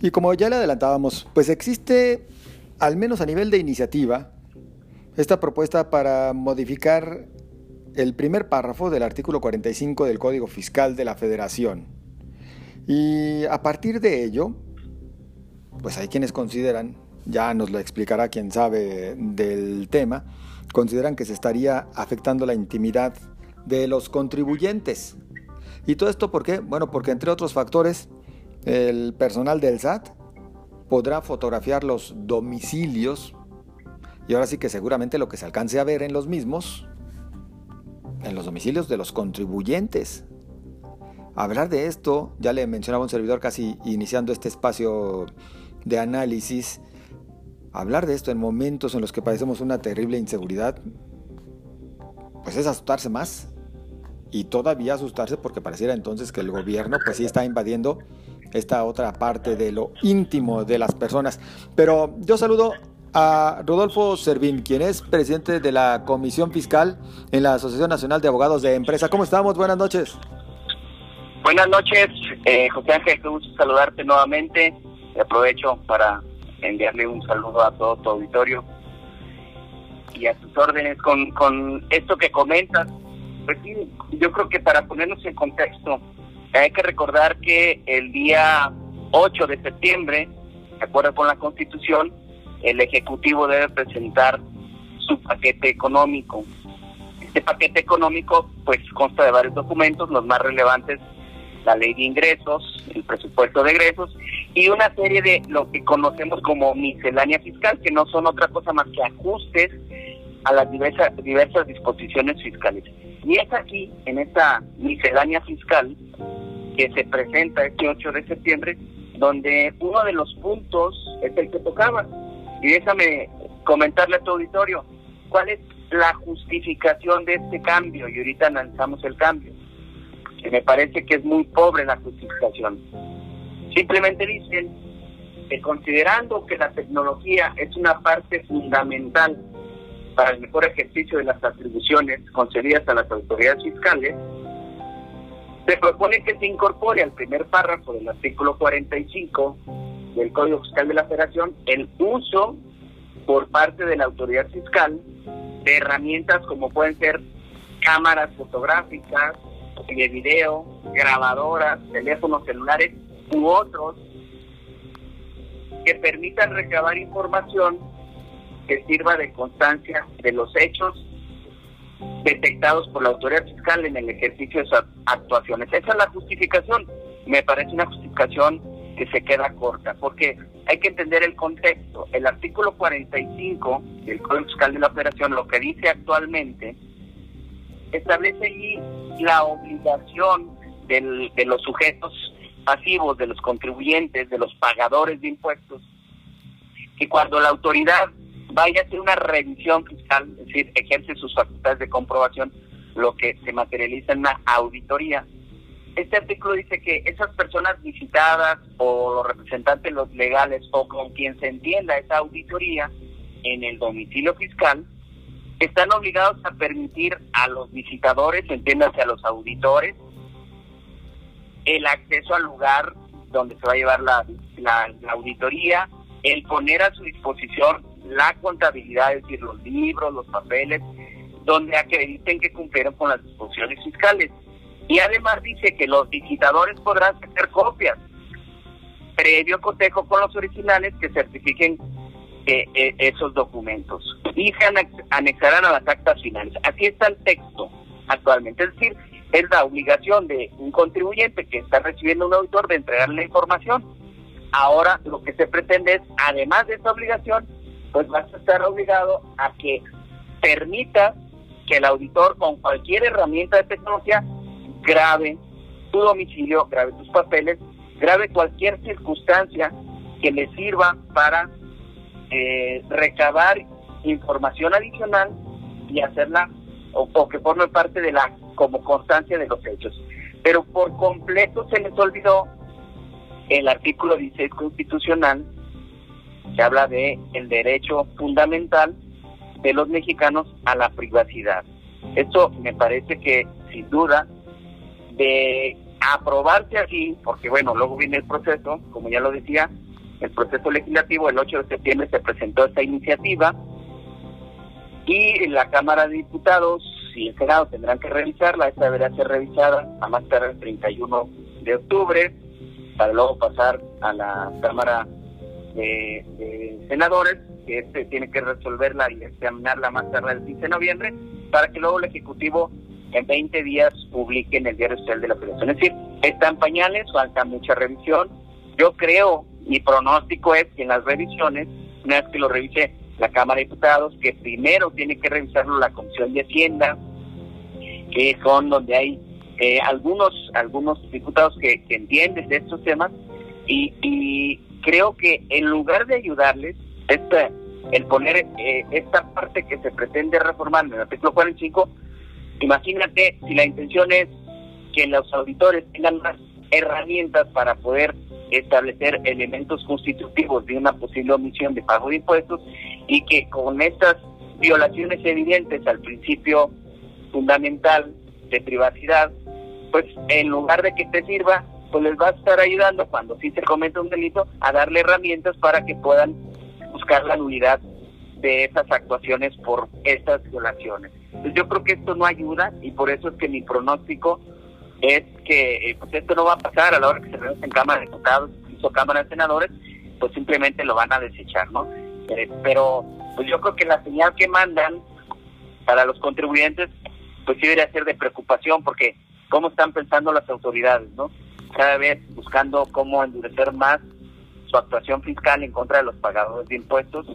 Y como ya le adelantábamos, pues existe, al menos a nivel de iniciativa, esta propuesta para modificar el primer párrafo del artículo 45 del Código Fiscal de la Federación. Y a partir de ello, pues hay quienes consideran, ya nos lo explicará quien sabe del tema, consideran que se estaría afectando la intimidad de los contribuyentes. ¿Y todo esto por qué? Bueno, porque entre otros factores, el personal del SAT podrá fotografiar los domicilios y ahora sí que seguramente lo que se alcance a ver en los mismos, en los domicilios de los contribuyentes. Hablar de esto, ya le mencionaba un servidor casi iniciando este espacio de análisis, hablar de esto en momentos en los que padecemos una terrible inseguridad, pues es asustarse más. Y todavía asustarse porque pareciera entonces que el gobierno pues sí está invadiendo esta otra parte de lo íntimo de las personas. Pero yo saludo a Rodolfo Servín, quien es presidente de la Comisión Fiscal en la Asociación Nacional de Abogados de Empresa. ¿Cómo estamos? Buenas noches. Buenas noches, eh, José Ángel, qué gusto saludarte nuevamente. Y aprovecho para enviarle un saludo a todo tu auditorio y a tus órdenes con, con esto que comentas. Pues yo creo que para ponernos en contexto, hay que recordar que el día 8 de septiembre, de acuerdo con la Constitución, el Ejecutivo debe presentar su paquete económico. Este paquete económico pues consta de varios documentos, los más relevantes, la ley de ingresos, el presupuesto de egresos y una serie de lo que conocemos como miscelánea fiscal, que no son otra cosa más que ajustes a las diversas, diversas disposiciones fiscales. Y es aquí, en esta miscelánea fiscal, que se presenta este 8 de septiembre, donde uno de los puntos es el que tocaba, y déjame comentarle a tu auditorio, ¿cuál es la justificación de este cambio? Y ahorita analizamos el cambio, que me parece que es muy pobre la justificación. Simplemente dicen que considerando que la tecnología es una parte fundamental para el mejor ejercicio de las atribuciones concedidas a las autoridades fiscales, se propone que se incorpore al primer párrafo del artículo 45 del Código Fiscal de la Federación el uso por parte de la autoridad fiscal de herramientas como pueden ser cámaras fotográficas, de video, grabadoras, teléfonos celulares u otros que permitan recabar información que sirva de constancia de los hechos detectados por la autoridad fiscal en el ejercicio de sus actuaciones. Esa es la justificación. Me parece una justificación que se queda corta, porque hay que entender el contexto. El artículo 45 del Código Fiscal de la Operación, lo que dice actualmente, establece allí la obligación del, de los sujetos pasivos, de los contribuyentes, de los pagadores de impuestos, que cuando la autoridad vaya a hacer una revisión fiscal, es decir, ejerce sus facultades de comprobación, lo que se materializa en una auditoría, este artículo dice que esas personas visitadas o los representantes los legales o con quien se entienda esa auditoría en el domicilio fiscal están obligados a permitir a los visitadores, entiéndase a los auditores, el acceso al lugar donde se va a llevar la, la, auditoría, el poner a su disposición la contabilidad, es decir, los libros, los papeles, donde acrediten que cumplieron con las disposiciones fiscales. Y además dice que los visitadores podrán hacer copias previo cotejo con los originales que certifiquen eh, eh, esos documentos y se anexarán a las actas finales. Así está el texto actualmente. Es decir, es la obligación de un contribuyente que está recibiendo un auditor de entregarle la información. Ahora lo que se pretende es, además de esa obligación, pues vas a estar obligado a que permita que el auditor con cualquier herramienta de tecnología grave tu domicilio, grave tus papeles, grave cualquier circunstancia que le sirva para eh, recabar información adicional y hacerla o, que forme parte de la como constancia de los hechos. Pero por completo se les olvidó el artículo 16 constitucional que habla de el derecho fundamental de los mexicanos a la privacidad. Esto me parece que sin duda de aprobarse así, porque bueno, luego viene el proceso, como ya lo decía, el proceso legislativo, el 8 de septiembre se presentó esta iniciativa y la Cámara de Diputados y el Senado tendrán que revisarla, esta deberá ser revisada a más tarde el 31 de octubre para luego pasar a la Cámara de, Senadores, que este tiene que resolverla y examinarla más tarde el 15 de noviembre, para que luego el Ejecutivo en 20 días publique en el Diario Oficial de la Federación. Es decir, están pañales, falta mucha revisión. Yo creo, mi pronóstico es que en las revisiones, una vez que lo revise la Cámara de Diputados, que primero tiene que revisarlo la Comisión de Hacienda, que son donde hay eh, algunos algunos diputados que, entienden de estos temas y, creo que en lugar de ayudarles, este, el poner eh, esta parte que se pretende reformar en el artículo 45, imagínate si la intención es que los auditores tengan más herramientas para poder establecer elementos constitutivos de una posible omisión de pago de impuestos y que con estas violaciones evidentes al principio fundamental de privacidad, pues en lugar de que te sirva, pues les va a estar ayudando cuando sí se cometa un delito a darle herramientas para que puedan buscar la nulidad de esas actuaciones por estas violaciones. Entonces yo creo que esto no ayuda y por eso es que mi pronóstico es que eh, pues esto no va a pasar a la hora que se reúne en Cámara de Diputados, o Cámara de Senadores, pues simplemente lo van a desechar, ¿no? Eh, pero pues yo creo que la señal que mandan para los contribuyentes pues sí debería ser de preocupación porque cómo están pensando las autoridades, ¿no? Cada vez buscando cómo endurecer más su actuación fiscal en contra de los pagadores de impuestos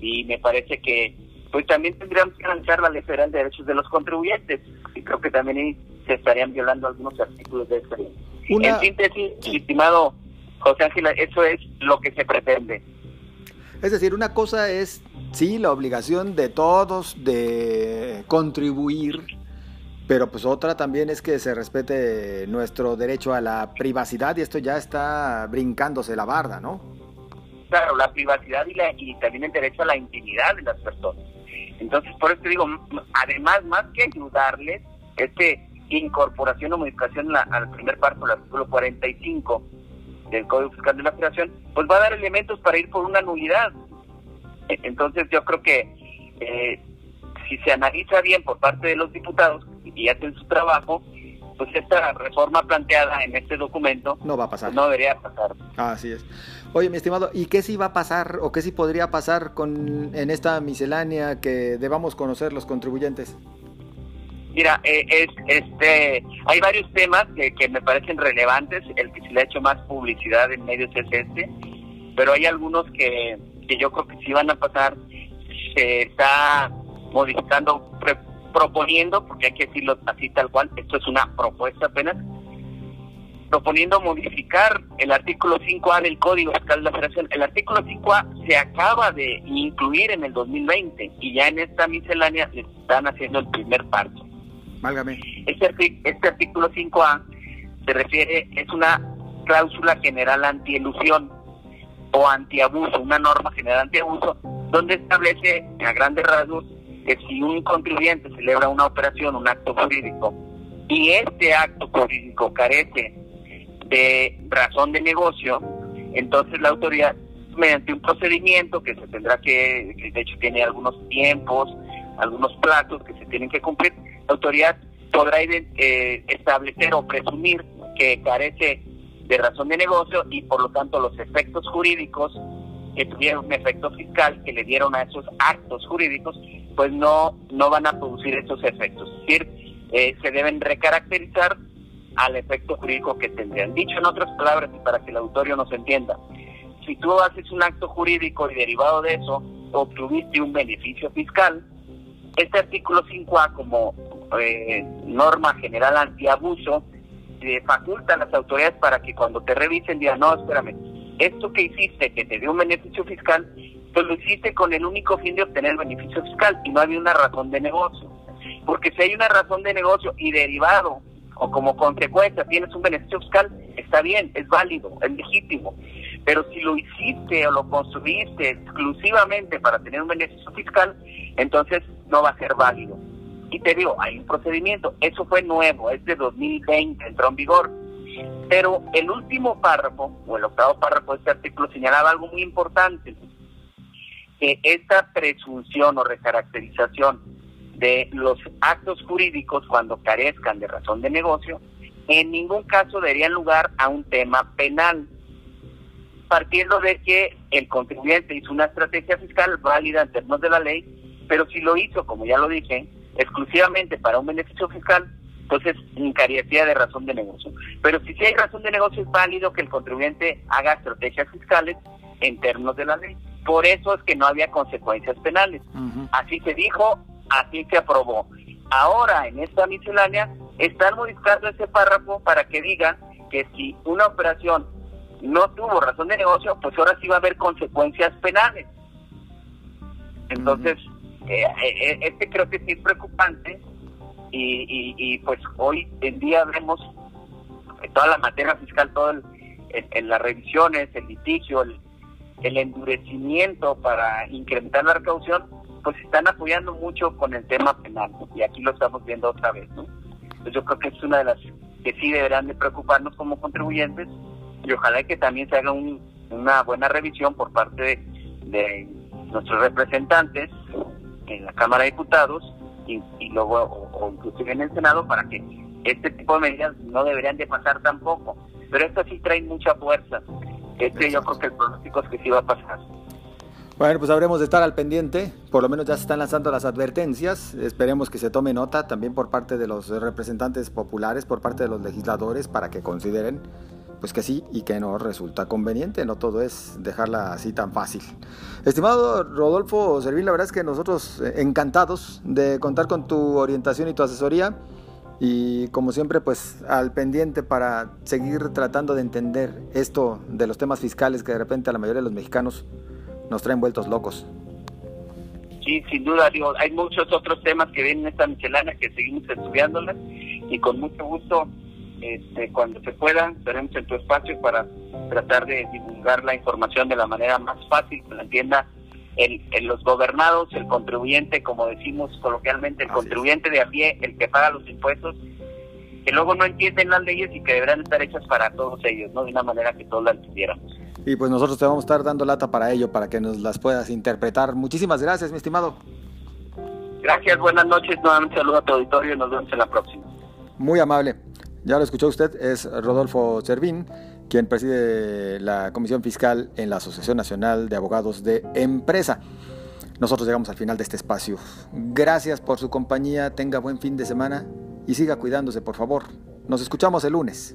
y me parece que pues también tendríamos que analizar la ley federal de derechos de los contribuyentes y creo que también se estarían violando algunos artículos de esta ley. En síntesis, estimado José Ángel, eso es lo que se pretende. Es decir, una cosa es, sí, la obligación de todos de contribuir, pero pues otra también es que se respete nuestro derecho a la privacidad y esto ya está brincándose la barda, ¿no? Claro, la privacidad y, la, y también el derecho a la intimidad de las personas. Entonces, por eso digo, además, más que ayudarles, este incorporación o modificación al primer párrafo del artículo 45 del Código Fiscal de la Federación, pues va a dar elementos para ir por una nulidad. E, entonces yo creo que eh, si se analiza bien por parte de los diputados y hacen su trabajo, pues esta reforma planteada en este documento no va a pasar. no debería pasar. Así es. Oye, mi estimado, ¿y qué sí va a pasar o qué sí podría pasar con en esta miscelánea que debamos conocer los contribuyentes? Mira, eh, es, este, hay varios temas que, me parecen relevantes. El que se le ha hecho más publicidad en medios es este, pero hay algunos que, que yo creo que sí van a pasar. Se está modificando, proponiendo, porque hay que decirlo así tal cual, esto es una propuesta apenas, proponiendo modificar el artículo 5A del Código Fiscal de la Federación. El artículo 5A se acaba de incluir en el 2020 y ya en esta miscelánea están haciendo el primer paso. Este, este artículo 5A se refiere, es una cláusula general antielusión o antiabuso, una norma general antiabuso, donde establece a grandes rasgos que si un contribuyente celebra una operación, un acto jurídico, y este acto jurídico carece de razón de negocio, entonces la autoridad, mediante un procedimiento que se tendrá que, que de hecho tiene algunos tiempos, algunos plazos que se tienen que cumplir, la autoridad podrá eh, establecer o presumir que carece de razón de negocio y por lo tanto los efectos jurídicos que tuvieron un efecto fiscal que le dieron a esos actos jurídicos, pues no, no van a producir esos efectos. Es decir, eh, se deben recaracterizar al efecto jurídico que tendrían. Dicho en otras palabras, y para que el auditorio nos entienda, si tú haces un acto jurídico y derivado de eso obtuviste un beneficio fiscal, este artículo 5A como eh, norma general antiabuso eh, faculta a las autoridades para que cuando te revisen digan, no, espérame, esto que hiciste que te dio un beneficio fiscal, pues lo hiciste con el único fin de obtener beneficio fiscal y no había una razón de negocio. Porque si hay una razón de negocio y derivado o como consecuencia tienes un beneficio fiscal, está bien, es válido, es legítimo. Pero si lo hiciste o lo construiste exclusivamente para tener un beneficio fiscal, entonces no va a ser válido. Y te digo, hay un procedimiento, eso fue nuevo, es de 2020, entró en vigor. Pero el último párrafo, o el octavo párrafo de este artículo, señalaba algo muy importante, que esta presunción o recaracterización de los actos jurídicos cuando carezcan de razón de negocio, en ningún caso darían lugar a un tema penal, partiendo de que el contribuyente hizo una estrategia fiscal válida en términos de la ley, pero si lo hizo, como ya lo dije, exclusivamente para un beneficio fiscal, entonces carecía de razón de negocio. Pero si sí hay razón de negocio, es válido que el contribuyente haga estrategias fiscales en términos de la ley. Por eso es que no había consecuencias penales. Así se dijo, así se aprobó. Ahora, en esta miscelánea, están modificando ese párrafo para que diga que si una operación no tuvo razón de negocio, pues ahora sí va a haber consecuencias penales. Entonces, eh, eh, este creo que sí es preocupante y, y, pues hoy en día vemos toda la materia fiscal, todo el, en, las revisiones, el litigio, el, el endurecimiento para incrementar la recaudación, pues están apoyando mucho con el tema penal y aquí lo estamos viendo otra vez, ¿no? Pues yo creo que es una de las que sí deberán de preocuparnos como contribuyentes y ojalá que también se haga una buena revisión por parte de, nuestros representantes en la Cámara de Diputados y, luego o, inclusive en el Senado para que este tipo de medidas no deberían de pasar tampoco. Pero esto sí trae mucha fuerza. Este yo creo que el pronóstico es que sí va a pasar. Bueno, pues habremos de estar al pendiente, por lo menos ya se están lanzando las advertencias, esperemos que se tome nota también por parte de los representantes populares, por parte de los legisladores, para que consideren pues que sí y que no resulta conveniente, no todo es dejarla así tan fácil. Estimado Rodolfo Servín, la verdad es que nosotros eh, encantados de contar con tu orientación y tu asesoría y como siempre pues al pendiente para seguir tratando de entender esto de los temas fiscales que de repente a la mayoría de los mexicanos nos traen vueltos locos. Sí, sin duda, digo, hay muchos otros temas que vienen en esta miscelánea que seguimos estudiándolas y con mucho gusto, este, cuando se pueda, estaremos en tu espacio para tratar de divulgar la información de la manera más fácil, que la entienda el, los gobernados, el contribuyente, como decimos coloquialmente, el contribuyente de a pie, el que paga los impuestos, que luego no entienden las leyes y que deberán estar hechas para todos ellos, ¿no? De una manera que todos la entendiéramos. Y pues nosotros te vamos a estar dando lata para ello, para que nos las puedas interpretar. Muchísimas gracias, mi estimado. Gracias, buenas noches. Nuevamente saludo a tu auditorio y nos vemos en la próxima. Muy amable. Ya lo escuchó usted, es Rodolfo Servín, quien preside la Comisión Fiscal en la Asociación Nacional de Abogados de Empresa. Nosotros llegamos al final de este espacio. Gracias por su compañía, tenga buen fin de semana y siga cuidándose, por favor. Nos escuchamos el lunes.